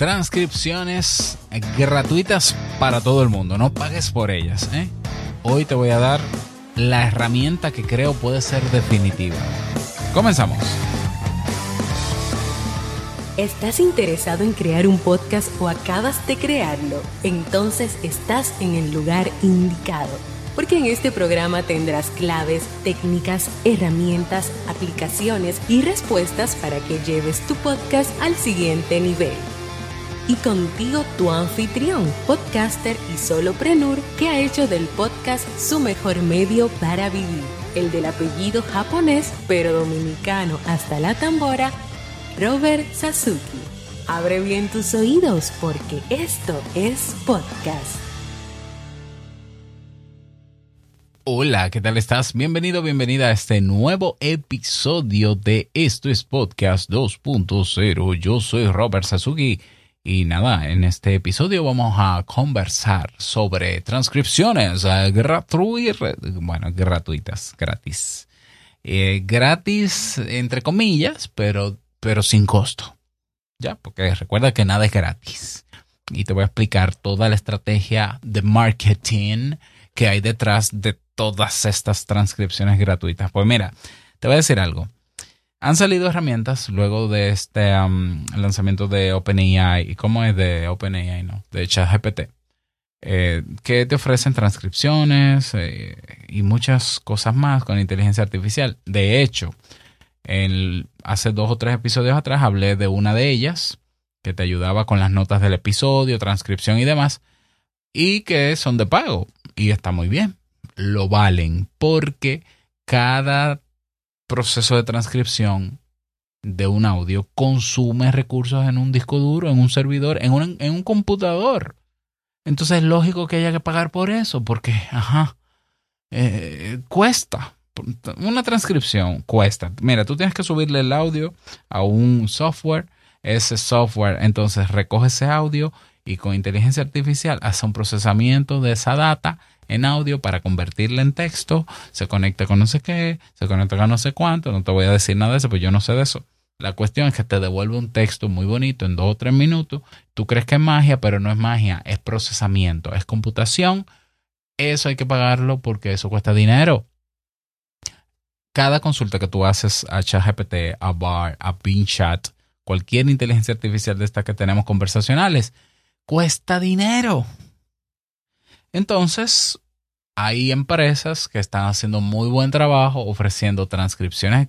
transcripciones gratuitas para todo el mundo. No pagues por ellas. ¿eh? Hoy te voy a dar la herramienta que creo puede ser definitiva. Comenzamos. ¿Estás interesado en crear un podcast o acabas de crearlo? Entonces estás en el lugar indicado porque en este programa tendrás claves, técnicas, herramientas, aplicaciones y respuestas para que lleves tu podcast al siguiente nivel. Y contigo tu anfitrión, podcaster y soloprenur que ha hecho del podcast su mejor medio para vivir, el del apellido japonés pero dominicano hasta la tambora, Robert Sasuki. Abre bien tus oídos porque esto es podcast. Hola, ¿qué tal estás? Bienvenido, bienvenida a este nuevo episodio de Esto es Podcast 2.0. Yo soy Robert Sasuki y nada, en este episodio vamos a conversar sobre transcripciones eh, gratuitas, bueno, gratuitas, gratis. Eh, gratis, entre comillas, pero, pero sin costo. Ya, porque recuerda que nada es gratis. Y te voy a explicar toda la estrategia de marketing que hay detrás de todas estas transcripciones gratuitas. Pues mira, te voy a decir algo. Han salido herramientas luego de este lanzamiento de OpenAI. ¿Y cómo es de OpenAI? No, de ChatGPT. Eh, que te ofrecen transcripciones eh, y muchas cosas más con inteligencia artificial. De hecho, hace dos o tres episodios atrás hablé de una de ellas que te ayudaba con las notas del episodio, transcripción y demás, y que son de pago. Y está muy bien lo valen porque cada proceso de transcripción de un audio consume recursos en un disco duro, en un servidor, en un, en un computador. Entonces es lógico que haya que pagar por eso, porque, ajá, eh, cuesta. Una transcripción cuesta. Mira, tú tienes que subirle el audio a un software. Ese software entonces recoge ese audio y con inteligencia artificial hace un procesamiento de esa data en audio para convertirla en texto, se conecta con no sé qué, se conecta con no sé cuánto, no te voy a decir nada de eso, pues yo no sé de eso. La cuestión es que te devuelve un texto muy bonito en dos o tres minutos. Tú crees que es magia, pero no es magia, es procesamiento, es computación. Eso hay que pagarlo porque eso cuesta dinero. Cada consulta que tú haces a ChatGPT, a Bar, a Chat, cualquier inteligencia artificial de estas que tenemos conversacionales, cuesta dinero. Entonces, hay empresas que están haciendo muy buen trabajo ofreciendo transcripciones,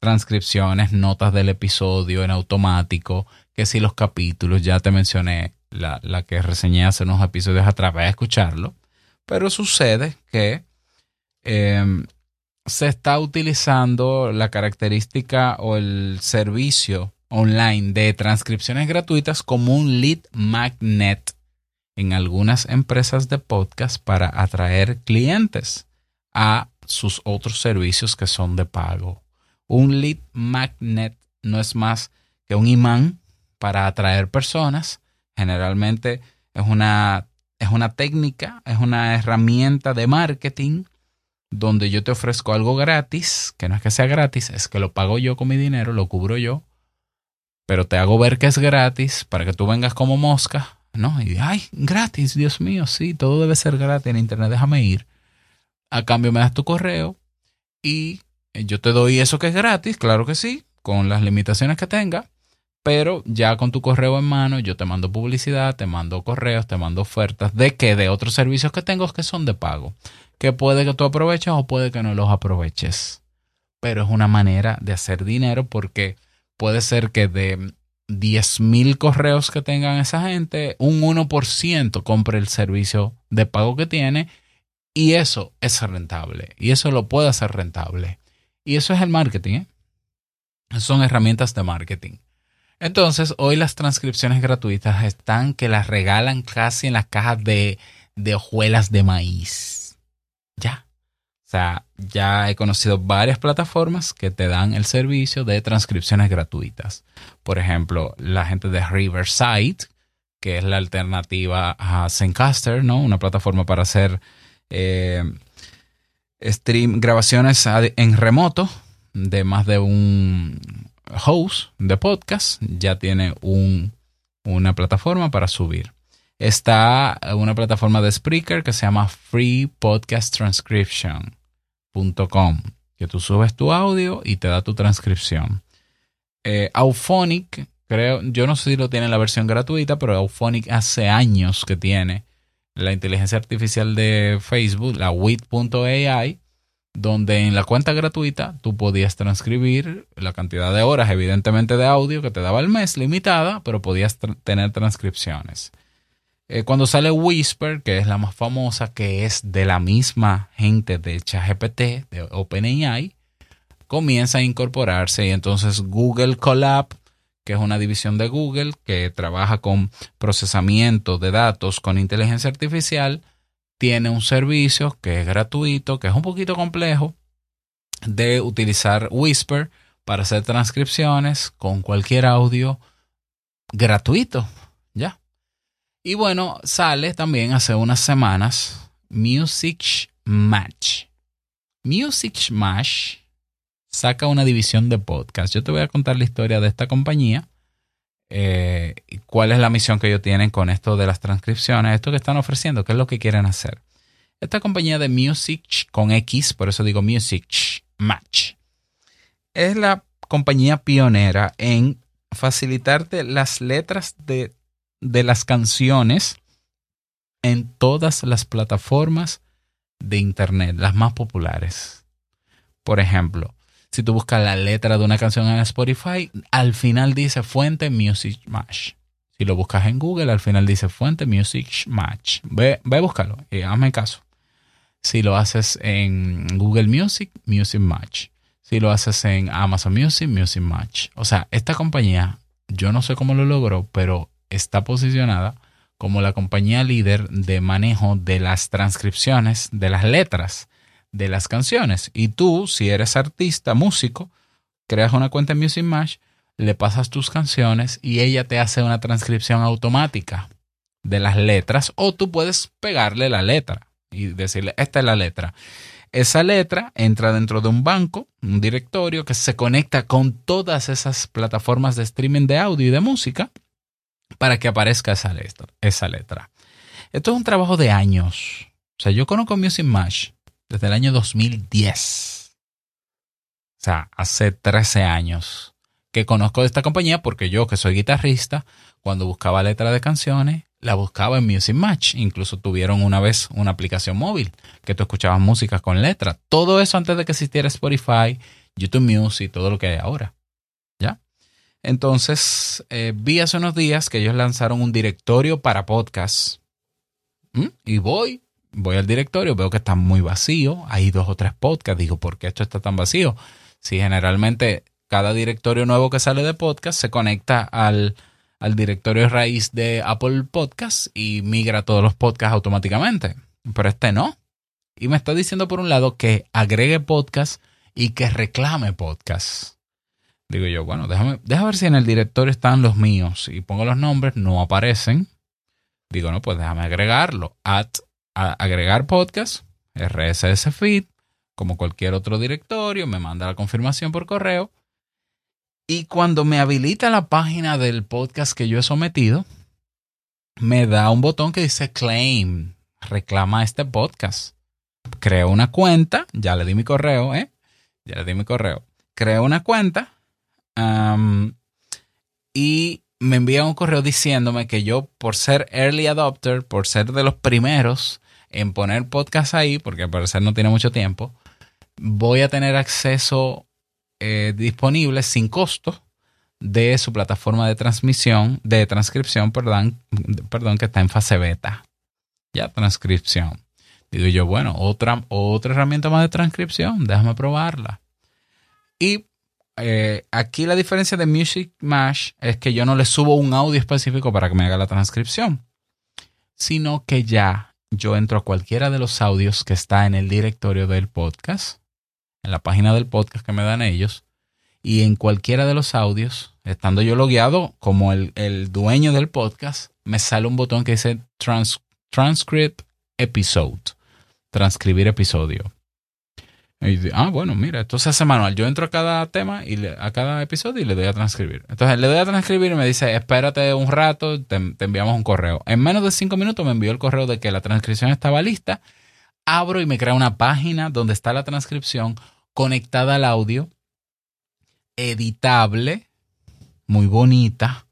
transcripciones, notas del episodio en automático, que si los capítulos, ya te mencioné la, que reseñé hace unos episodios atrás, vaya a escucharlo, pero sucede que em, se está utilizando la característica o el servicio online de transcripciones gratuitas como un lead magnet en algunas empresas de podcast para atraer clientes a sus otros servicios que son de pago. Un lead magnet no es más que un imán para atraer personas. Generalmente es una, es una técnica, es una herramienta de marketing donde yo te ofrezco algo gratis, que no es que sea gratis, es que lo pago yo con mi dinero, lo cubro yo, pero te hago ver que es gratis para que tú vengas como mosca ¿no? Y ay, gratis, Dios mío, sí, todo debe ser gratis en Internet, déjame ir. A cambio me das tu correo y yo te doy eso que es gratis, claro que sí, con las limitaciones que tenga, pero ya con tu correo en mano yo te mando publicidad, te mando correos, te mando ofertas de que de otros servicios que tengo que son de pago, que puede que tú aproveches o puede que no los aproveches. Pero es una manera de hacer dinero porque puede ser que de 10.000 correos que tengan esa gente, un 1% compre el servicio de pago que tiene y eso es rentable. Y eso lo puede hacer rentable. Y eso es el marketing. ¿eh? Son herramientas de marketing. Entonces, hoy las transcripciones gratuitas están que las regalan casi en las cajas de, de hojuelas de maíz. Ya. Ya he conocido varias plataformas que te dan el servicio de transcripciones gratuitas. Por ejemplo, la gente de Riverside, que es la alternativa a Zencaster, ¿no? Una plataforma para hacer eh, stream, grabaciones en remoto de más de un host de podcast. Ya tiene un, una plataforma para subir. Está una plataforma de Spreaker que se llama que tú subes tu audio y te da tu transcripción. Eh, Auphonic, creo, yo no sé si lo tiene en la versión gratuita, pero Auphonic hace años que tiene la inteligencia artificial de Facebook, la WIT.ai, donde en la cuenta gratuita tú podías transcribir la cantidad de horas, evidentemente, de audio que te daba el mes, limitada, pero podías tener transcripciones. Eh, cuando sale Whisper, que es la más famosa, que es de la misma gente de ChatGPT, de OpenAI, comienza a incorporarse y entonces Google Colab, que es una división de Google que trabaja con procesamiento de datos con inteligencia artificial, tiene un servicio que es gratuito, que es un poquito complejo, de utilizar Whisper para hacer transcripciones con cualquier audio gratuito. ¿Ya? Y bueno, sale también hace unas semanas Music Match. Music Match saca una división de podcast. Yo te voy a contar la historia de esta compañía. Eh, cuál es la misión que ellos tienen con esto de las transcripciones, esto que están ofreciendo, qué es lo que quieren hacer. Esta compañía de Music con X, por eso digo Music Match, es la compañía pionera en facilitarte las letras de de las canciones en todas las plataformas de Internet, las más populares. Por ejemplo, si tú buscas la letra de una canción en Spotify, al final dice fuente Music Match. Si lo buscas en Google, al final dice fuente Music Match. Ve, ve a búscalo y hazme caso. Si lo haces en Google Music, Music Match. Si lo haces en Amazon Music, Music Match. O sea, esta compañía, yo no sé cómo lo logró, pero está posicionada como la compañía líder de manejo de las transcripciones de las letras de las canciones. Y tú, si eres artista, músico, creas una cuenta en Music Match, le pasas tus canciones y ella te hace una transcripción automática de las letras o tú puedes pegarle la letra y decirle, esta es la letra. Esa letra entra dentro de un banco, un directorio que se conecta con todas esas plataformas de streaming de audio y de música para que aparezca esa letra, esa letra. Esto es un trabajo de años. O sea, yo conozco Music Match desde el año 2010. O sea, hace 13 años que conozco de esta compañía porque yo, que soy guitarrista, cuando buscaba letra de canciones, la buscaba en Music Match. Incluso tuvieron una vez una aplicación móvil que tú escuchabas música con letra. Todo eso antes de que existiera Spotify, YouTube Music, todo lo que hay ahora. Entonces, eh, vi hace unos días que ellos lanzaron un directorio para podcasts. ¿Mm? Y voy, voy al directorio, veo que está muy vacío. Hay dos o tres podcasts. Digo, ¿por qué esto está tan vacío? Si generalmente cada directorio nuevo que sale de podcast se conecta al, al directorio raíz de Apple Podcasts y migra todos los podcasts automáticamente. Pero este no. Y me está diciendo por un lado que agregue podcast y que reclame podcast. Digo yo, bueno, déjame, déjame ver si en el directorio están los míos. Y pongo los nombres, no aparecen. Digo, no, pues déjame agregarlo. At, agregar podcast, RSS feed, como cualquier otro directorio, me manda la confirmación por correo. Y cuando me habilita la página del podcast que yo he sometido, me da un botón que dice claim, reclama este podcast. Creo una cuenta, ya le di mi correo, ¿eh? Ya le di mi correo. Creo una cuenta y me envía un correo diciéndome que yo, por ser early adopter, por ser de los primeros en poner podcast ahí, porque al parecer no tiene mucho tiempo, voy a tener acceso eh, disponible sin costo de su plataforma de transmisión, de transcripción, perdón, perdón, que está en fase beta. Ya, transcripción. Digo yo, bueno, otra, otra herramienta más de transcripción, déjame probarla. Y eh, aquí la diferencia de Music Mash es que yo no le subo un audio específico para que me haga la transcripción, sino que ya yo entro a cualquiera de los audios que está en el directorio del podcast, en la página del podcast que me dan ellos, y en cualquiera de los audios, estando yo logueado como el, dueño del podcast, me sale un botón que dice Transcript Episode, transcribir episodio. Ah, bueno, mira, esto se hace manual. Yo entro a cada tema y a cada episodio y le doy a transcribir. Entonces le doy a transcribir y me dice, espérate un rato, te enviamos un correo. En menos de cinco minutos me envió el correo de que la transcripción estaba lista. Abro y me crea una página donde está la transcripción conectada al audio, editable, muy bonita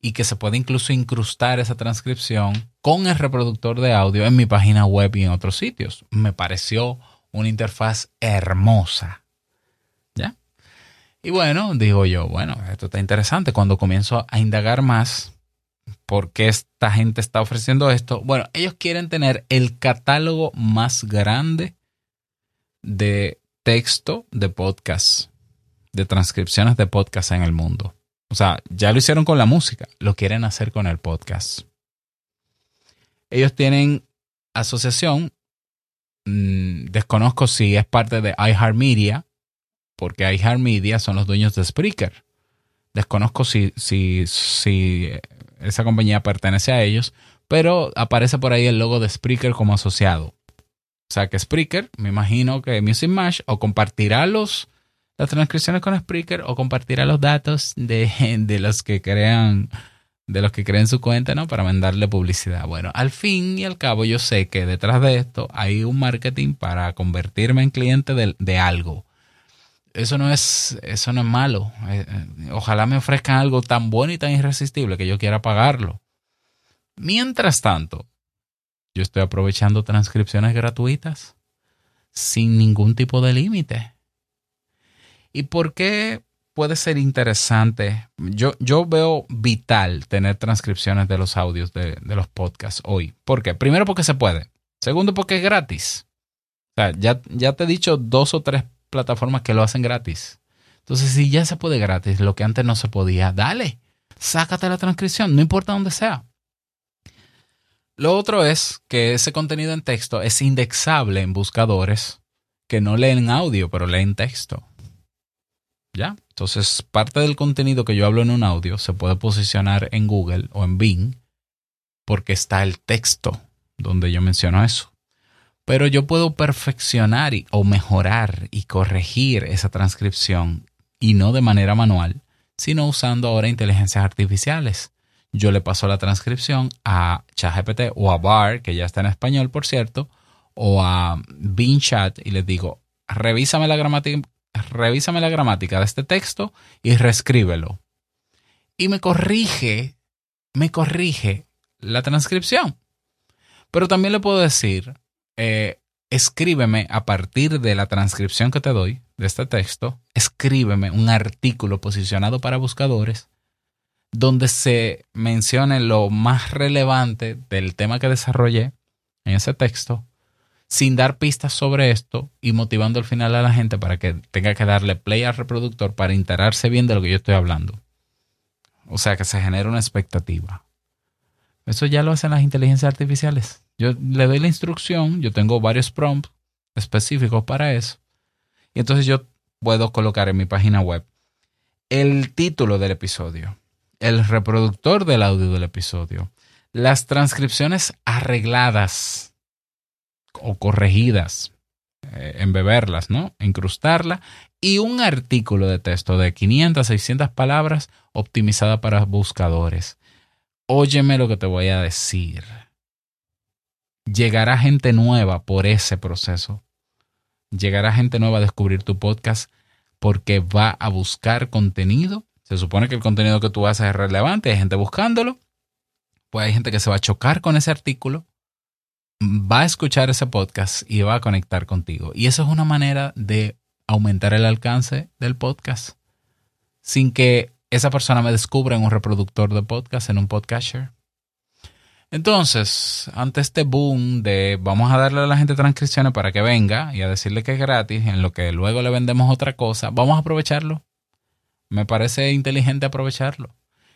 y que se puede incluso incrustar esa transcripción con el reproductor de audio en mi página web y en otros sitios. Me pareció una interfaz hermosa. ¿Ya? Y bueno, digo yo, bueno, esto está interesante. Cuando comienzo a indagar más, ¿por qué esta gente está ofreciendo esto? Bueno, ellos quieren tener el catálogo más grande de texto de podcast, de transcripciones de podcast en el mundo. O sea, ya lo hicieron con la música, lo quieren hacer con el podcast. Ellos tienen asociación, mmm, desconozco si es parte de iHeartMedia, porque iHeartMedia son los dueños de Spreaker. Desconozco si, si, si esa compañía pertenece a ellos, pero aparece por ahí el logo de Spreaker como asociado. O sea que Spreaker, me imagino que Music Mash o compartirá los, las transcripciones con Spreaker o compartirá los datos de, de los que crean de los que creen su cuenta, ¿no? Para mandarle publicidad. Bueno, al fin y al cabo yo sé que detrás de esto hay un marketing para convertirme en cliente de, de algo. Eso no es, eso no es malo. Eh, ojalá me ofrezcan algo tan bueno y tan irresistible que yo quiera pagarlo. Mientras tanto, yo estoy aprovechando transcripciones gratuitas sin ningún tipo de límite. ¿Y por qué puede ser interesante? Yo, yo veo vital tener transcripciones de los audios de, de, los podcasts hoy. ¿Por qué? Primero porque se puede. Segundo porque es gratis. O sea, ya, ya te he dicho dos o tres plataformas que lo hacen gratis. Entonces, si ya se puede gratis, lo que antes no se podía, dale, sácate la transcripción, no importa dónde sea. Lo otro es que ese contenido en texto es indexable en buscadores que no leen audio, pero leen texto. ¿Ya? Entonces, parte del contenido que yo hablo en un audio se puede posicionar en Google o en Bing porque está el texto donde yo menciono eso. Pero yo puedo perfeccionar y, o mejorar y corregir esa transcripción y no de manera manual, sino usando ahora inteligencias artificiales. Yo le paso la transcripción a ChatGPT o a Bar, que ya está en español, por cierto, o a Bing Chat y les digo, revísame la gramática, revísame la gramática de este texto y reescríbelo. Y me corrige, me corrige la transcripción. Pero también le puedo decir, eh, escríbeme a partir de la transcripción que te doy de este texto, escríbeme un artículo posicionado para buscadores donde se mencione lo más relevante del tema que desarrollé en ese texto, sin dar pistas sobre esto y motivando al final a la gente para que tenga que darle play al reproductor para enterarse bien de lo que yo estoy hablando. O sea, que se genere una expectativa. Eso ya lo hacen las inteligencias artificiales. Yo le doy la instrucción, yo tengo varios prompts específicos para eso. Y entonces yo puedo colocar en mi página web el título del episodio, el reproductor del audio del episodio, las transcripciones arregladas o corregidas, eh, embeberlas, ¿no? Incrustarla y un artículo de texto de 500, 600 palabras optimizada para buscadores. Óyeme lo que te voy a decir llegará gente nueva por ese proceso. Llegará gente nueva a descubrir tu podcast porque va a buscar contenido. Se supone que el contenido que tú haces es relevante, hay gente buscándolo. Pues hay gente que se va a chocar con ese artículo, va a escuchar ese podcast y va a conectar contigo. Y eso es una manera de aumentar el alcance del podcast sin que esa persona me descubra en un reproductor de podcast, en un podcaster. Entonces, ante este boom de vamos a darle a la gente transcripciones para que venga y a decirle que es gratis, en lo que luego le vendemos otra cosa, vamos a aprovecharlo. Me parece inteligente aprovecharlo.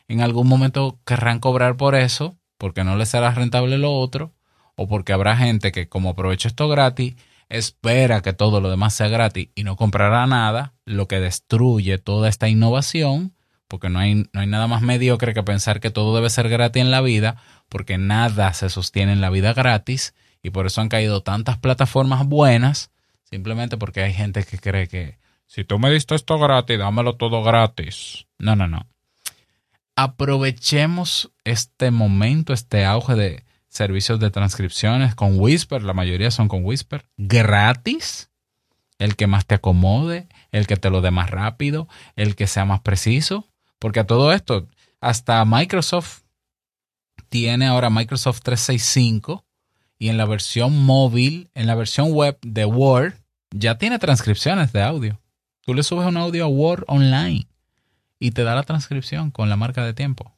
En algún momento querrán cobrar por eso, porque no les será rentable lo otro, o porque habrá gente que como aprovecha esto gratis, espera que todo lo demás sea gratis y no comprará nada, lo que destruye toda esta innovación, porque no hay, no hay nada más mediocre que pensar que todo debe ser gratis en la vida, porque nada se sostiene en la vida gratis y por eso han caído tantas plataformas buenas Simplemente porque hay gente que cree que si tú me diste esto gratis, dámelo todo gratis. No, no, no. Aprovechemos este momento, este auge de servicios de transcripciones con Whisper, la mayoría son con Whisper, gratis, el que más te acomode, el que te lo dé más rápido, el que sea más preciso, porque a todo esto, hasta Microsoft tiene ahora Microsoft 365 y en la versión móvil, en la versión web de Word, ya tiene transcripciones de audio. Tú le subes un audio a Word online y te da la transcripción con la marca de tiempo.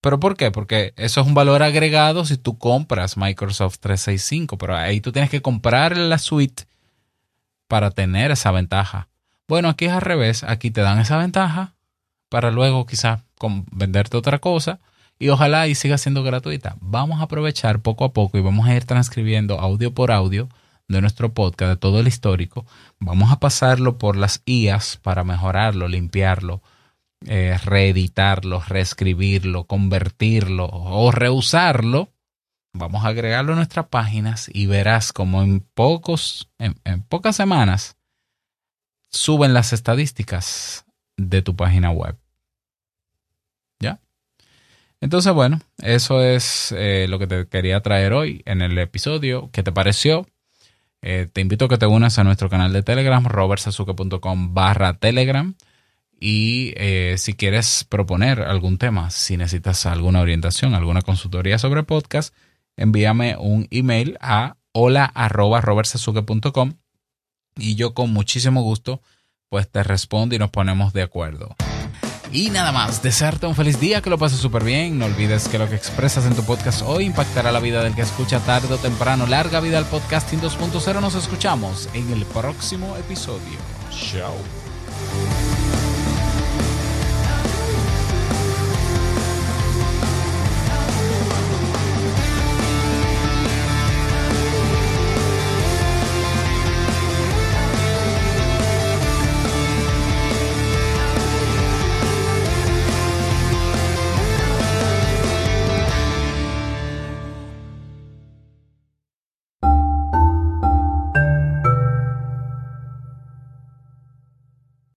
¿Pero por qué? Porque eso es un valor agregado si tú compras Microsoft 365, pero ahí tú tienes que comprar la suite para tener esa ventaja. Bueno, aquí es al revés, aquí te dan esa ventaja para luego quizás venderte otra cosa y ojalá y siga siendo gratuita. Vamos a aprovechar poco a poco y vamos a ir transcribiendo audio por audio de nuestro podcast, de todo el histórico. Vamos a pasarlo por las IAS para mejorarlo, limpiarlo, eh, reeditarlo, reescribirlo, convertirlo o reusarlo. Vamos a agregarlo a nuestras páginas y verás como en pocos, en pocas semanas suben las estadísticas de tu página web. Entonces, bueno, eso es eh, lo que te quería traer hoy en el episodio. ¿Qué te pareció? Eh, te invito a que te unas a nuestro canal de Telegram, robertsazuke.com barra Telegram. Y eh, si quieres proponer algún tema, si necesitas alguna orientación, alguna consultoría sobre podcast, envíame un email a hola arroba y yo con muchísimo gusto pues te respondo y nos ponemos de acuerdo. Y nada más, desearte un feliz día, que lo pases súper bien. No olvides que lo que expresas en tu podcast hoy impactará la vida del que escucha tarde o temprano. Larga vida al podcasting 2.0. Nos escuchamos en el próximo episodio. Chao.